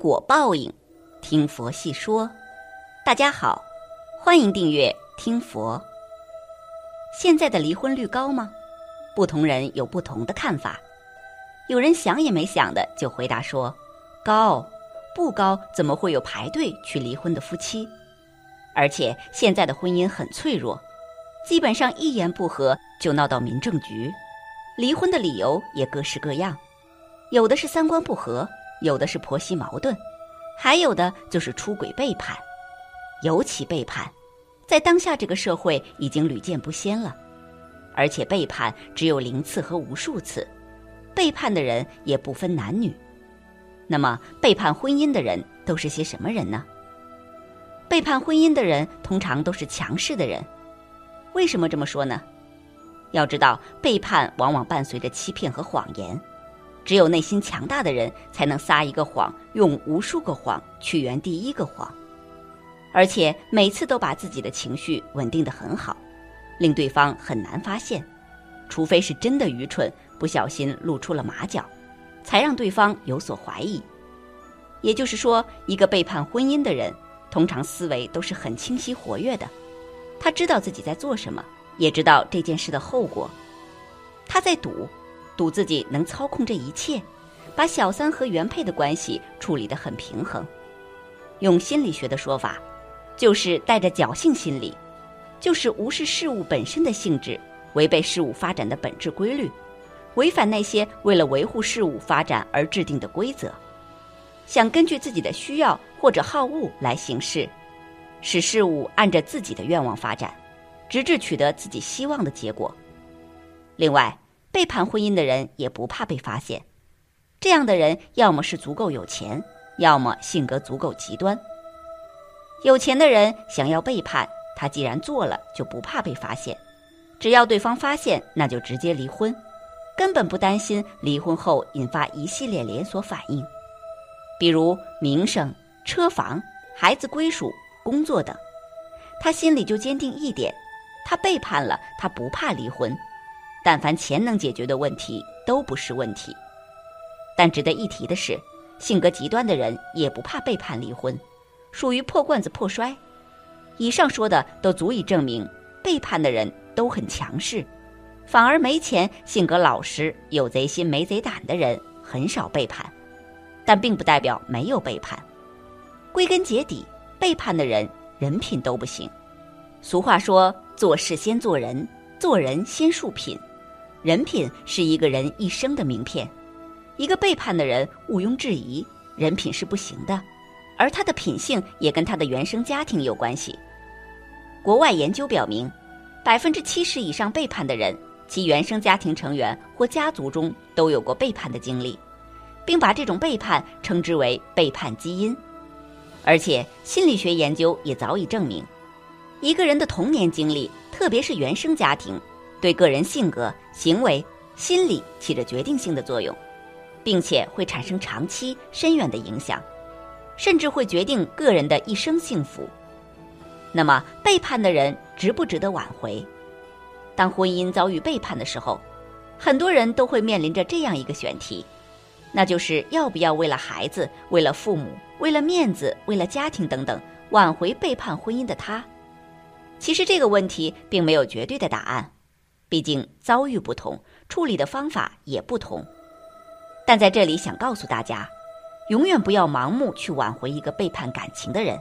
果报应，听佛细说。大家好，欢迎订阅听佛。现在的离婚率高吗？不同人有不同的看法。有人想也没想的就回答说：“高，不高，怎么会有排队去离婚的夫妻？而且现在的婚姻很脆弱，基本上一言不合就闹到民政局，离婚的理由也各式各样，有的是三观不合。”有的是婆媳矛盾，还有的就是出轨背叛，尤其背叛，在当下这个社会已经屡见不鲜了，而且背叛只有零次和无数次，背叛的人也不分男女。那么，背叛婚姻的人都是些什么人呢？背叛婚姻的人通常都是强势的人，为什么这么说呢？要知道，背叛往往伴随着欺骗和谎言。只有内心强大的人，才能撒一个谎，用无数个谎去圆第一个谎，而且每次都把自己的情绪稳定的很好，令对方很难发现，除非是真的愚蠢，不小心露出了马脚，才让对方有所怀疑。也就是说，一个背叛婚姻的人，通常思维都是很清晰活跃的，他知道自己在做什么，也知道这件事的后果，他在赌。赌自己能操控这一切，把小三和原配的关系处理得很平衡。用心理学的说法，就是带着侥幸心理，就是无视事物本身的性质，违背事物发展的本质规律，违反那些为了维护事物发展而制定的规则，想根据自己的需要或者好恶来行事，使事物按着自己的愿望发展，直至取得自己希望的结果。另外。背叛婚姻的人也不怕被发现，这样的人要么是足够有钱，要么性格足够极端。有钱的人想要背叛，他既然做了，就不怕被发现，只要对方发现，那就直接离婚，根本不担心离婚后引发一系列连锁反应，比如名声、车房、孩子归属、工作等。他心里就坚定一点：他背叛了，他不怕离婚。但凡钱能解决的问题都不是问题，但值得一提的是，性格极端的人也不怕背叛离婚，属于破罐子破摔。以上说的都足以证明，背叛的人都很强势，反而没钱、性格老实、有贼心没贼胆的人很少背叛，但并不代表没有背叛。归根结底，背叛的人人品都不行。俗话说：“做事先做人，做人先树品。”人品是一个人一生的名片，一个背叛的人毋庸置疑，人品是不行的，而他的品性也跟他的原生家庭有关系。国外研究表明，百分之七十以上背叛的人，其原生家庭成员或家族中都有过背叛的经历，并把这种背叛称之为背叛基因。而且心理学研究也早已证明，一个人的童年经历，特别是原生家庭。对个人性格、行为、心理起着决定性的作用，并且会产生长期深远的影响，甚至会决定个人的一生幸福。那么，背叛的人值不值得挽回？当婚姻遭遇背叛的时候，很多人都会面临着这样一个选题，那就是要不要为了孩子、为了父母、为了面子、为了家庭等等，挽回背叛婚姻的他。其实这个问题并没有绝对的答案。毕竟遭遇不同，处理的方法也不同。但在这里想告诉大家，永远不要盲目去挽回一个背叛感情的人。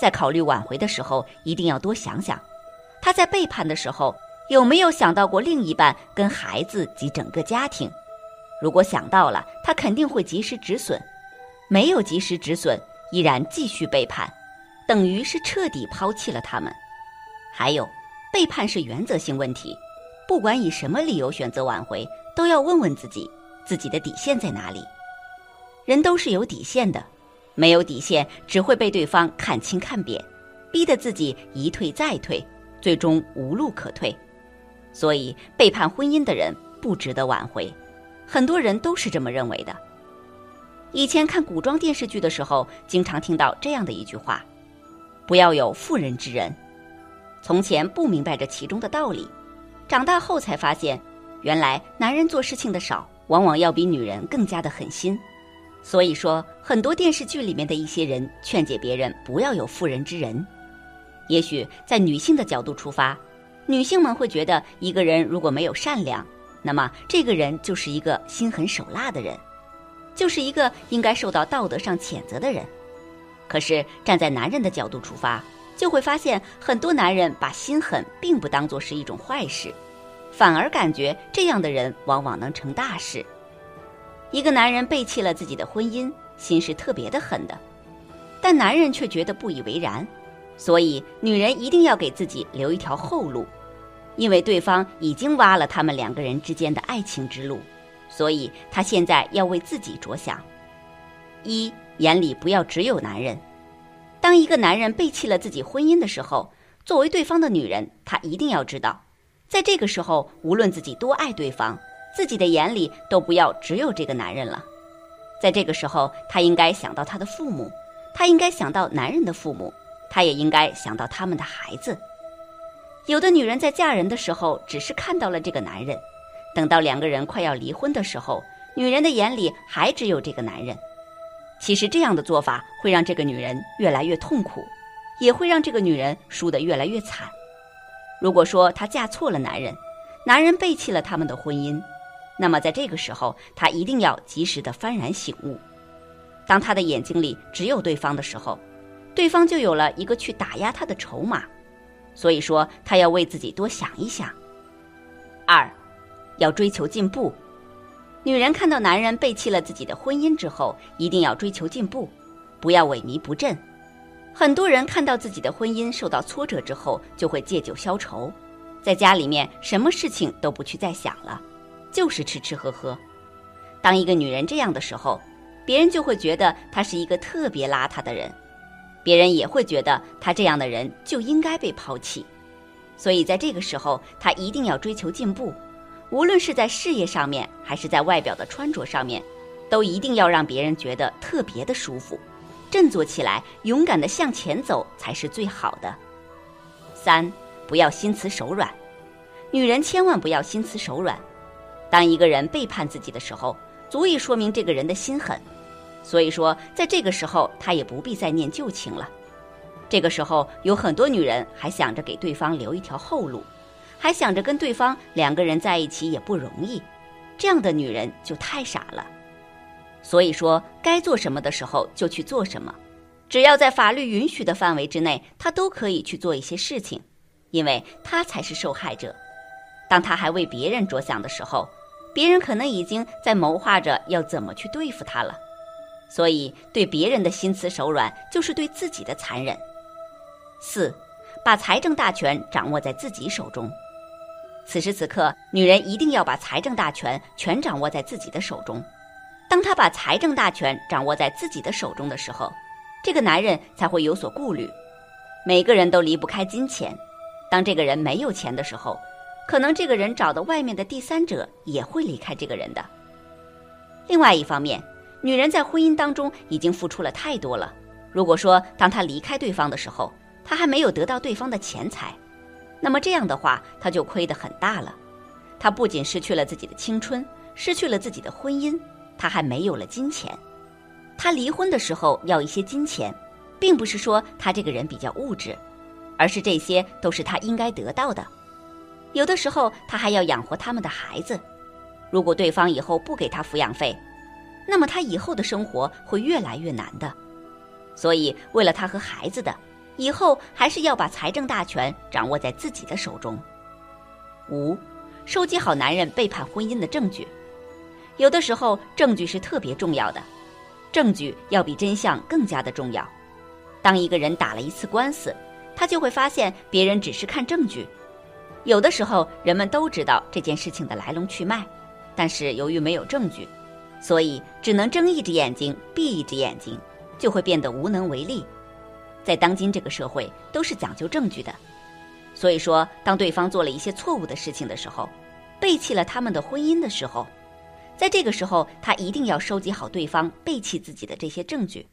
在考虑挽回的时候，一定要多想想，他在背叛的时候有没有想到过另一半跟孩子及整个家庭。如果想到了，他肯定会及时止损；没有及时止损，依然继续背叛，等于是彻底抛弃了他们。还有，背叛是原则性问题。不管以什么理由选择挽回，都要问问自己，自己的底线在哪里。人都是有底线的，没有底线只会被对方看轻看扁，逼得自己一退再退，最终无路可退。所以，背叛婚姻的人不值得挽回。很多人都是这么认为的。以前看古装电视剧的时候，经常听到这样的一句话：“不要有妇人之仁。”从前不明白这其中的道理。长大后才发现，原来男人做事情的少，往往要比女人更加的狠心。所以说，很多电视剧里面的一些人劝解别人不要有妇人之仁。也许在女性的角度出发，女性们会觉得一个人如果没有善良，那么这个人就是一个心狠手辣的人，就是一个应该受到道德上谴责的人。可是站在男人的角度出发，就会发现很多男人把心狠并不当做是一种坏事，反而感觉这样的人往往能成大事。一个男人背弃了自己的婚姻，心是特别的狠的，但男人却觉得不以为然，所以女人一定要给自己留一条后路，因为对方已经挖了他们两个人之间的爱情之路，所以他现在要为自己着想。一眼里不要只有男人，当一个男人背弃了自己婚姻的时候，作为对方的女人，她一定要知道，在这个时候，无论自己多爱对方。自己的眼里都不要只有这个男人了，在这个时候，她应该想到她的父母，她应该想到男人的父母，她也应该想到他们的孩子。有的女人在嫁人的时候只是看到了这个男人，等到两个人快要离婚的时候，女人的眼里还只有这个男人。其实这样的做法会让这个女人越来越痛苦，也会让这个女人输得越来越惨。如果说她嫁错了男人，男人背弃了他们的婚姻。那么，在这个时候，她一定要及时的幡然醒悟。当他的眼睛里只有对方的时候，对方就有了一个去打压他的筹码。所以说，她要为自己多想一想。二，要追求进步。女人看到男人背弃了自己的婚姻之后，一定要追求进步，不要萎靡不振。很多人看到自己的婚姻受到挫折之后，就会借酒消愁，在家里面什么事情都不去再想了。就是吃吃喝喝。当一个女人这样的时候，别人就会觉得她是一个特别邋遢的人，别人也会觉得她这样的人就应该被抛弃。所以在这个时候，她一定要追求进步，无论是在事业上面，还是在外表的穿着上面，都一定要让别人觉得特别的舒服，振作起来，勇敢的向前走才是最好的。三，不要心慈手软，女人千万不要心慈手软。当一个人背叛自己的时候，足以说明这个人的心狠。所以说，在这个时候，他也不必再念旧情了。这个时候，有很多女人还想着给对方留一条后路，还想着跟对方两个人在一起也不容易。这样的女人就太傻了。所以说，该做什么的时候就去做什么，只要在法律允许的范围之内，她都可以去做一些事情，因为她才是受害者。当她还为别人着想的时候，别人可能已经在谋划着要怎么去对付她了，所以对别人的心慈手软就是对自己的残忍。四，把财政大权掌握在自己手中。此时此刻，女人一定要把财政大权全掌握在自己的手中。当她把财政大权掌握在自己的手中的时候，这个男人才会有所顾虑。每个人都离不开金钱，当这个人没有钱的时候。可能这个人找的外面的第三者也会离开这个人的。另外一方面，女人在婚姻当中已经付出了太多了。如果说当她离开对方的时候，她还没有得到对方的钱财，那么这样的话，他就亏得很大了。他不仅失去了自己的青春，失去了自己的婚姻，他还没有了金钱。他离婚的时候要一些金钱，并不是说他这个人比较物质，而是这些都是他应该得到的。有的时候，他还要养活他们的孩子。如果对方以后不给他抚养费，那么他以后的生活会越来越难的。所以，为了他和孩子的，以后还是要把财政大权掌握在自己的手中。五，收集好男人背叛婚姻的证据。有的时候，证据是特别重要的，证据要比真相更加的重要。当一个人打了一次官司，他就会发现别人只是看证据。有的时候，人们都知道这件事情的来龙去脉，但是由于没有证据，所以只能睁一只眼睛闭一只眼睛，就会变得无能为力。在当今这个社会，都是讲究证据的，所以说，当对方做了一些错误的事情的时候，背弃了他们的婚姻的时候，在这个时候，他一定要收集好对方背弃自己的这些证据。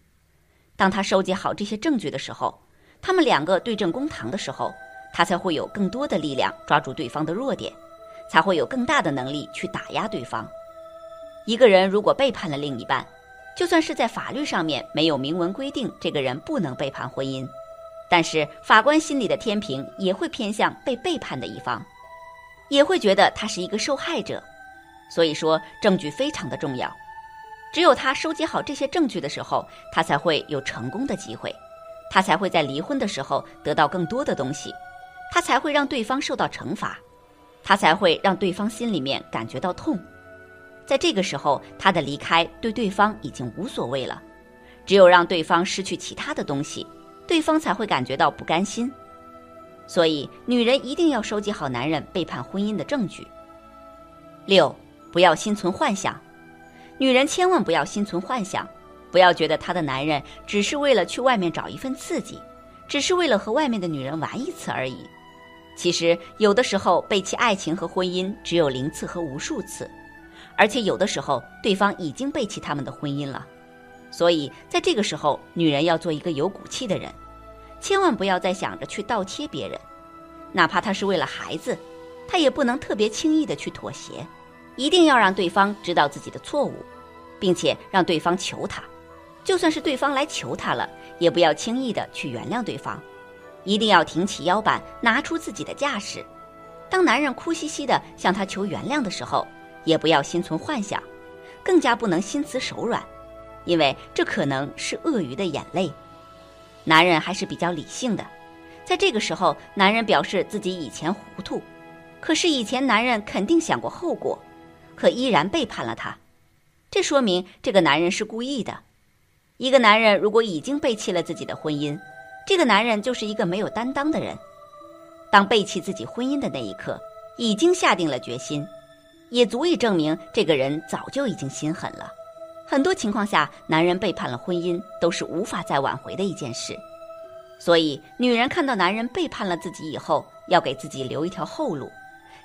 当他收集好这些证据的时候，他们两个对证公堂的时候。他才会有更多的力量抓住对方的弱点，才会有更大的能力去打压对方。一个人如果背叛了另一半，就算是在法律上面没有明文规定这个人不能背叛婚姻，但是法官心里的天平也会偏向被背叛的一方，也会觉得他是一个受害者。所以说，证据非常的重要。只有他收集好这些证据的时候，他才会有成功的机会，他才会在离婚的时候得到更多的东西，他才会让对方受到惩罚，他才会让对方心里面感觉到痛。在这个时候，他的离开对对方已经无所谓了。只有让对方失去其他的东西，对方才会感觉到不甘心。所以，女人一定要收集好男人背叛婚姻的证据。六，不要心存幻想。女人千万不要心存幻想，不要觉得她的男人只是为了去外面找一份刺激，只是为了和外面的女人玩一次而已。其实，有的时候背弃爱情和婚姻只有零次和无数次。而且有的时候，对方已经背弃他们的婚姻了，所以在这个时候，女人要做一个有骨气的人，千万不要再想着去倒贴别人，哪怕他是为了孩子，她也不能特别轻易的去妥协，一定要让对方知道自己的错误，并且让对方求他，就算是对方来求他了，也不要轻易的去原谅对方，一定要挺起腰板，拿出自己的架势，当男人哭兮兮的向她求原谅的时候。也不要心存幻想，更加不能心慈手软，因为这可能是鳄鱼的眼泪。男人还是比较理性的，在这个时候，男人表示自己以前糊涂，可是以前男人肯定想过后果，可依然背叛了他，这说明这个男人是故意的。一个男人如果已经背弃了自己的婚姻，这个男人就是一个没有担当的人。当背弃自己婚姻的那一刻，已经下定了决心。也足以证明这个人早就已经心狠了。很多情况下，男人背叛了婚姻都是无法再挽回的一件事。所以，女人看到男人背叛了自己以后，要给自己留一条后路，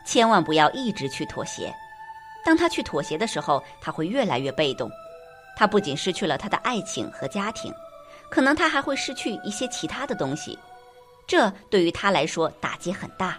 千万不要一直去妥协。当他去妥协的时候，他会越来越被动。他不仅失去了他的爱情和家庭，可能他还会失去一些其他的东西，这对于他来说打击很大。